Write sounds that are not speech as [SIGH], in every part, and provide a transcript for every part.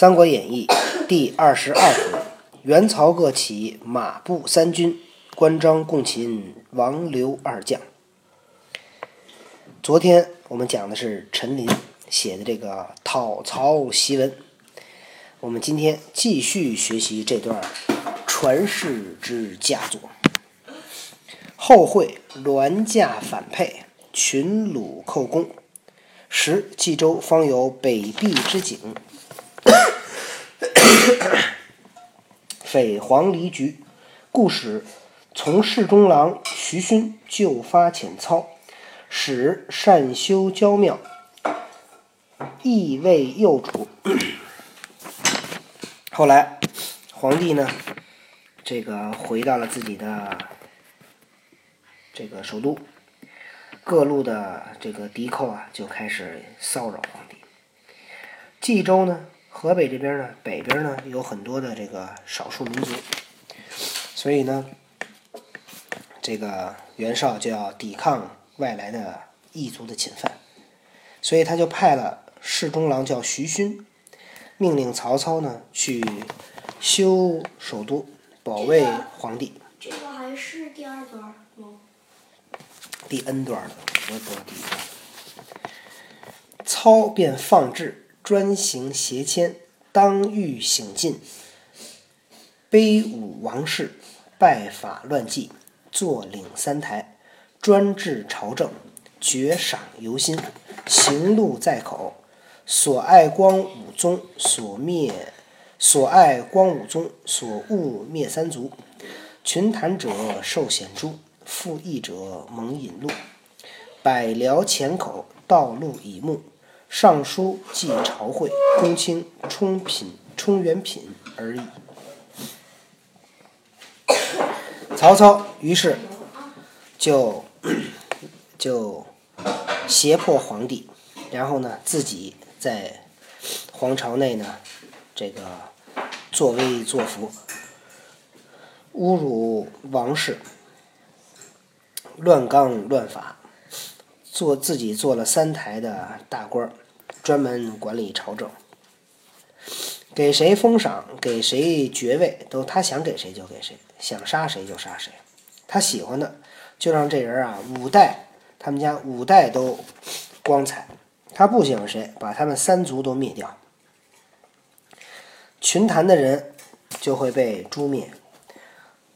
三国演义》第二十二回：袁曹各起，马步三军，关张共擒王刘二将。昨天我们讲的是陈琳写的这个讨曹檄文，我们今天继续学习这段传世之佳作。后会銮驾反沛，群虏寇攻，时冀州方有北壁之景。[COUGHS] 匪黄离局，故使从侍中郎徐勋就发遣操，使善修郊庙，意为右主。[COUGHS] 后来，皇帝呢，这个回到了自己的这个首都，各路的这个敌寇啊，就开始骚扰皇帝。冀州呢？河北这边呢，北边呢有很多的这个少数民族，所以呢，这个袁绍就要抵抗外来的异族的侵犯，所以他就派了侍中郎叫徐勋，命令曹操呢去修首都，保卫皇帝。这个还是第二段吗？第 N 段了，我也不知道第一段。操便放置。专行邪迁，当欲省进，卑武王室，拜法乱纪，坐领三台，专治朝政，绝赏游心，行路在口。所爱光武宗，所灭；所爱光武宗，所恶灭三族。群谈者受显诛，复议者蒙引路。百僚前口，道路以目。尚书记朝会，公卿充品充元品而已。曹操于是就就胁迫皇帝，然后呢，自己在皇朝内呢，这个作威作福，侮辱王室，乱纲乱法。做自己做了三台的大官儿，专门管理朝政，给谁封赏，给谁爵位，都他想给谁就给谁，想杀谁就杀谁，他喜欢的就让这人啊五代，他们家五代都光彩，他不喜欢谁，把他们三族都灭掉，群谈的人就会被诛灭，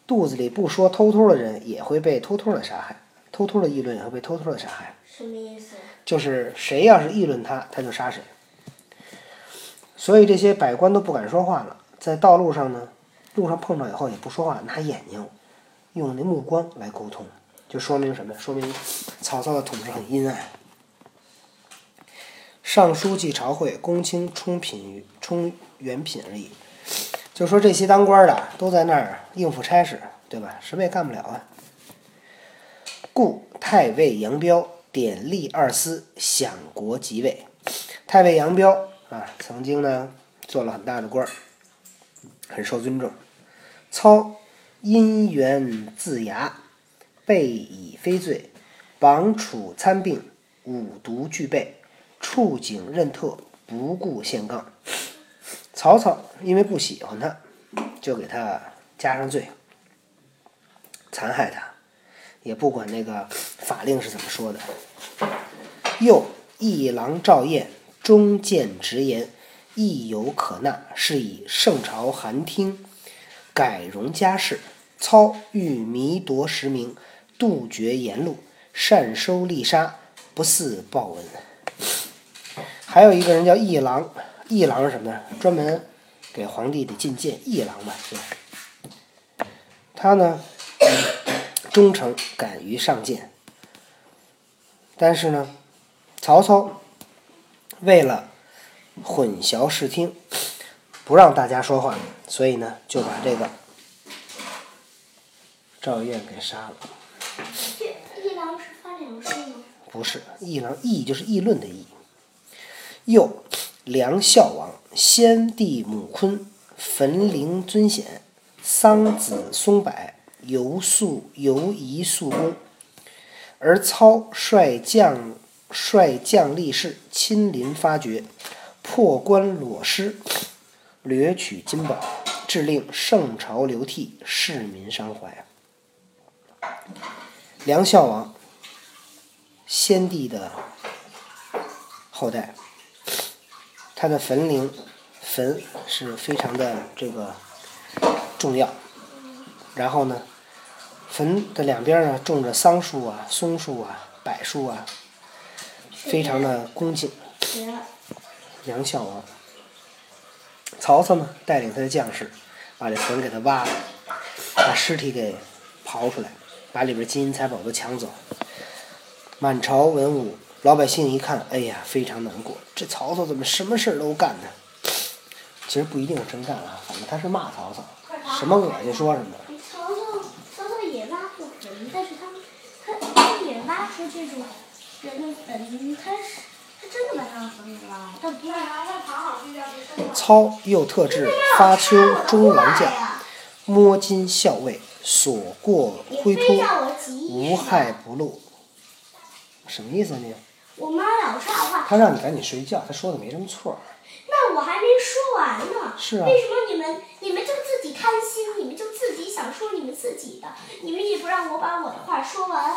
肚子里不说偷偷的人也会被偷偷的杀害，偷偷的议论也会被偷偷的杀害。什么意思？就是谁要是议论他，他就杀谁。所以这些百官都不敢说话了，在道路上呢，路上碰到以后也不说话，拿眼睛用那目光来沟通，就说明什么？说明曹操的统治很阴暗。尚书记朝会，公卿充品充元品而已。就说这些当官的都在那儿应付差事，对吧？什么也干不了啊。故太尉杨彪。典吏二司享国即位，太尉杨彪啊，曾经呢做了很大的官儿，很受尊重。操因缘自牙，备以非罪，绑楚参并，五毒俱备，触景任特，不顾宪纲。曹操因为不喜欢他，就给他加上罪，残害他。也不管那个法令是怎么说的。又一郎赵彦忠谏直言，亦有可纳，是以圣朝寒听，改容家事。操欲弥夺实名，杜绝言路，善收利杀，不似报恩。还有一个人叫一郎，一郎是什么呢？专门给皇帝的进谏，一郎嘛，是吧？他呢？忠诚，敢于上谏。但是呢，曹操为了混淆视听，不让大家说话，所以呢，就把这个赵燕给杀了。议郎是发粮食吗？不是，议郎议就是议论的议。又梁孝王先帝母坤焚陵尊显，桑梓松柏。游宿游夷宿公，而操率将率将力士亲临发掘，破关裸尸，掠取金宝，致令圣朝流涕，市民伤怀。梁孝王，先帝的后代，他的坟陵坟是非常的这个重要。然后呢，坟的两边呢种着桑树啊、松树啊、柏树啊，非常的恭敬。绝了！梁孝王，曹操呢带领他的将士，把这坟给他挖了，把尸体给刨出来，把里边金银财宝都抢走。满朝文武老百姓一看，哎呀，非常难过。这曹操怎么什么事儿都干呢？其实不一定是真干啊，反正他是骂曹操，什么恶心说什么。曹操，曹操也挖过坟，但是他他他也种人的坟，他是他真的把他的坟给挖了，但不是操又特制发丘中郎将，摸金校尉，所过灰非秃，无害不露。什么意思啊你？我妈老说话，他让你赶紧睡觉，他说的没什么错。那我还没说完呢。是啊为什么你们你们就自己贪心，你们就自己想说你们自己的，你们也不让我把我的话说完？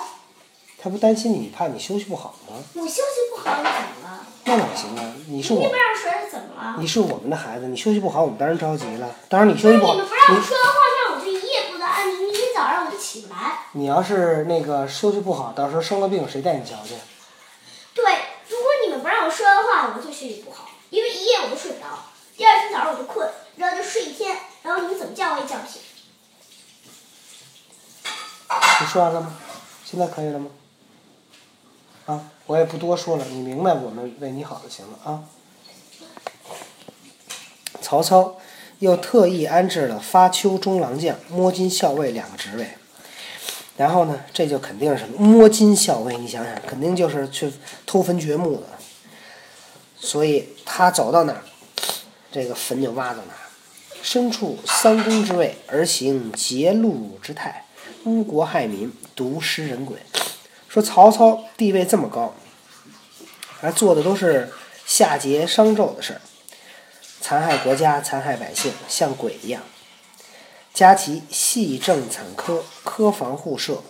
他不担心你，怕你休息不好吗？我休息不好，你怎么了？那哪行啊？你是我你不，让说是怎么了？你是我们的孩子，你休息不好，我们当然着急了。当然你休息不好，你们不让我说的话，那我就一夜不得安宁，明天早上我就起不来。你要是那个休息不好，到时候生了病，谁带你瞧去？对，如果你们不让我说的话，我就休息不好，因为一夜我都睡不着，第二天早上我就困，然后就睡一天，然后你们怎么叫我也叫不醒。你说完了吗？现在可以了吗？啊，我也不多说了，你明白我们为你好就行了啊。曹操又特意安置了发丘中郎将、摸金校尉两个职位，然后呢，这就肯定是什么？摸金校尉，你想想，肯定就是去偷坟掘墓的。所以他走到哪儿，这个坟就挖到哪儿。身处三公之位，而行劫禄之态，污国害民，毒尸人鬼。说曹操地位这么高，而做的都是夏桀商纣的事儿，残害国家，残害百姓，像鬼一样。加其细政惨苛，苛防互射，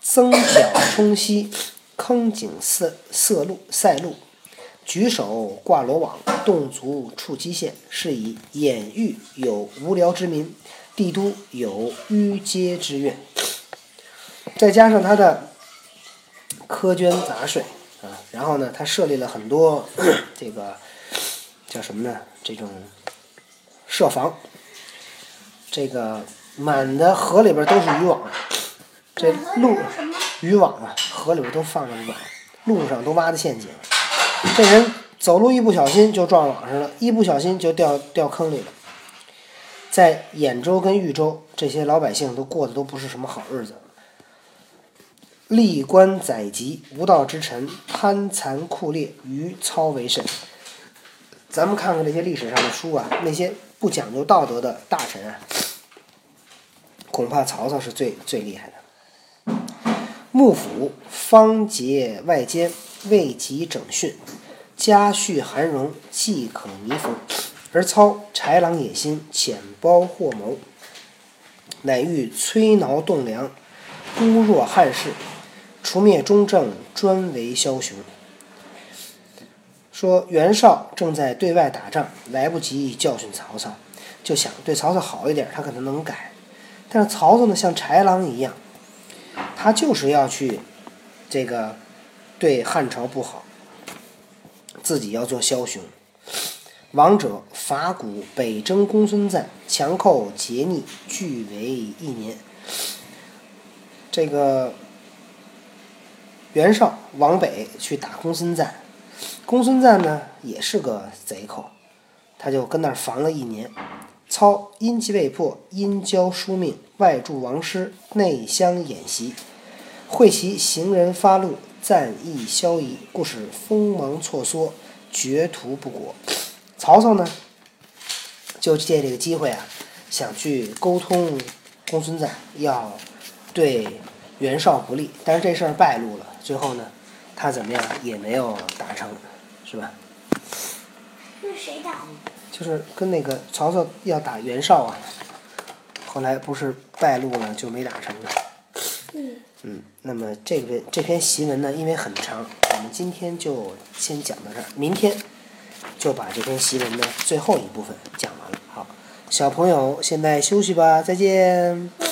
增角冲溪，坑井塞塞路塞路，举手挂罗网，动足触机线，是以掩欲有无聊之民，帝都有淤阶之怨。再加上他的苛捐杂税啊，然后呢，他设立了很多 [COUGHS] 这个叫什么呢？这种设防，这个满的河里边都是渔网，这路？渔网啊，河里边都放着网，路上都挖的陷阱。这人走路一不小心就撞网上了，一不小心就掉掉坑里了。在兖州跟豫州，这些老百姓都过得都不是什么好日子。吏官宰籍，无道之臣，贪残酷烈，于操为甚。咱们看看这些历史上的书啊，那些不讲究道德的大臣啊，恐怕曹操是最最厉害的。幕府方结外奸，未及整训，家畜寒荣，既可弥缝。而操豺狼野心，浅包祸谋，乃欲摧挠栋梁，孤弱汉室，除灭忠正，专为枭雄。说袁绍正在对外打仗，来不及教训曹操，就想对曹操好一点，他可能能改。但是曹操呢，像豺狼一样，他就是要去这个对汉朝不好，自己要做枭雄。王者伐谷，北征公孙瓒，强寇劫逆，俱为一年。这个袁绍往北去打公孙瓒，公孙瓒呢也是个贼寇，他就跟那儿防了一年。操因其未破，因交书命，外助王师，内相演习，会其行人发怒，赞意消夷，故使锋芒错缩，绝途不果。曹操呢，就借这个机会啊，想去沟通公孙瓒，要对袁绍不利，但是这事儿败露了，最后呢，他怎么样也没有达成，是吧？那谁打？就是跟那个曹操要打袁绍啊，后来不是败露了，就没打成。嗯。嗯，那么这个这篇檄文呢，因为很长，我们今天就先讲到这儿，明天就把这篇檄文的最后一部分讲完了。好，小朋友现在休息吧，再见。嗯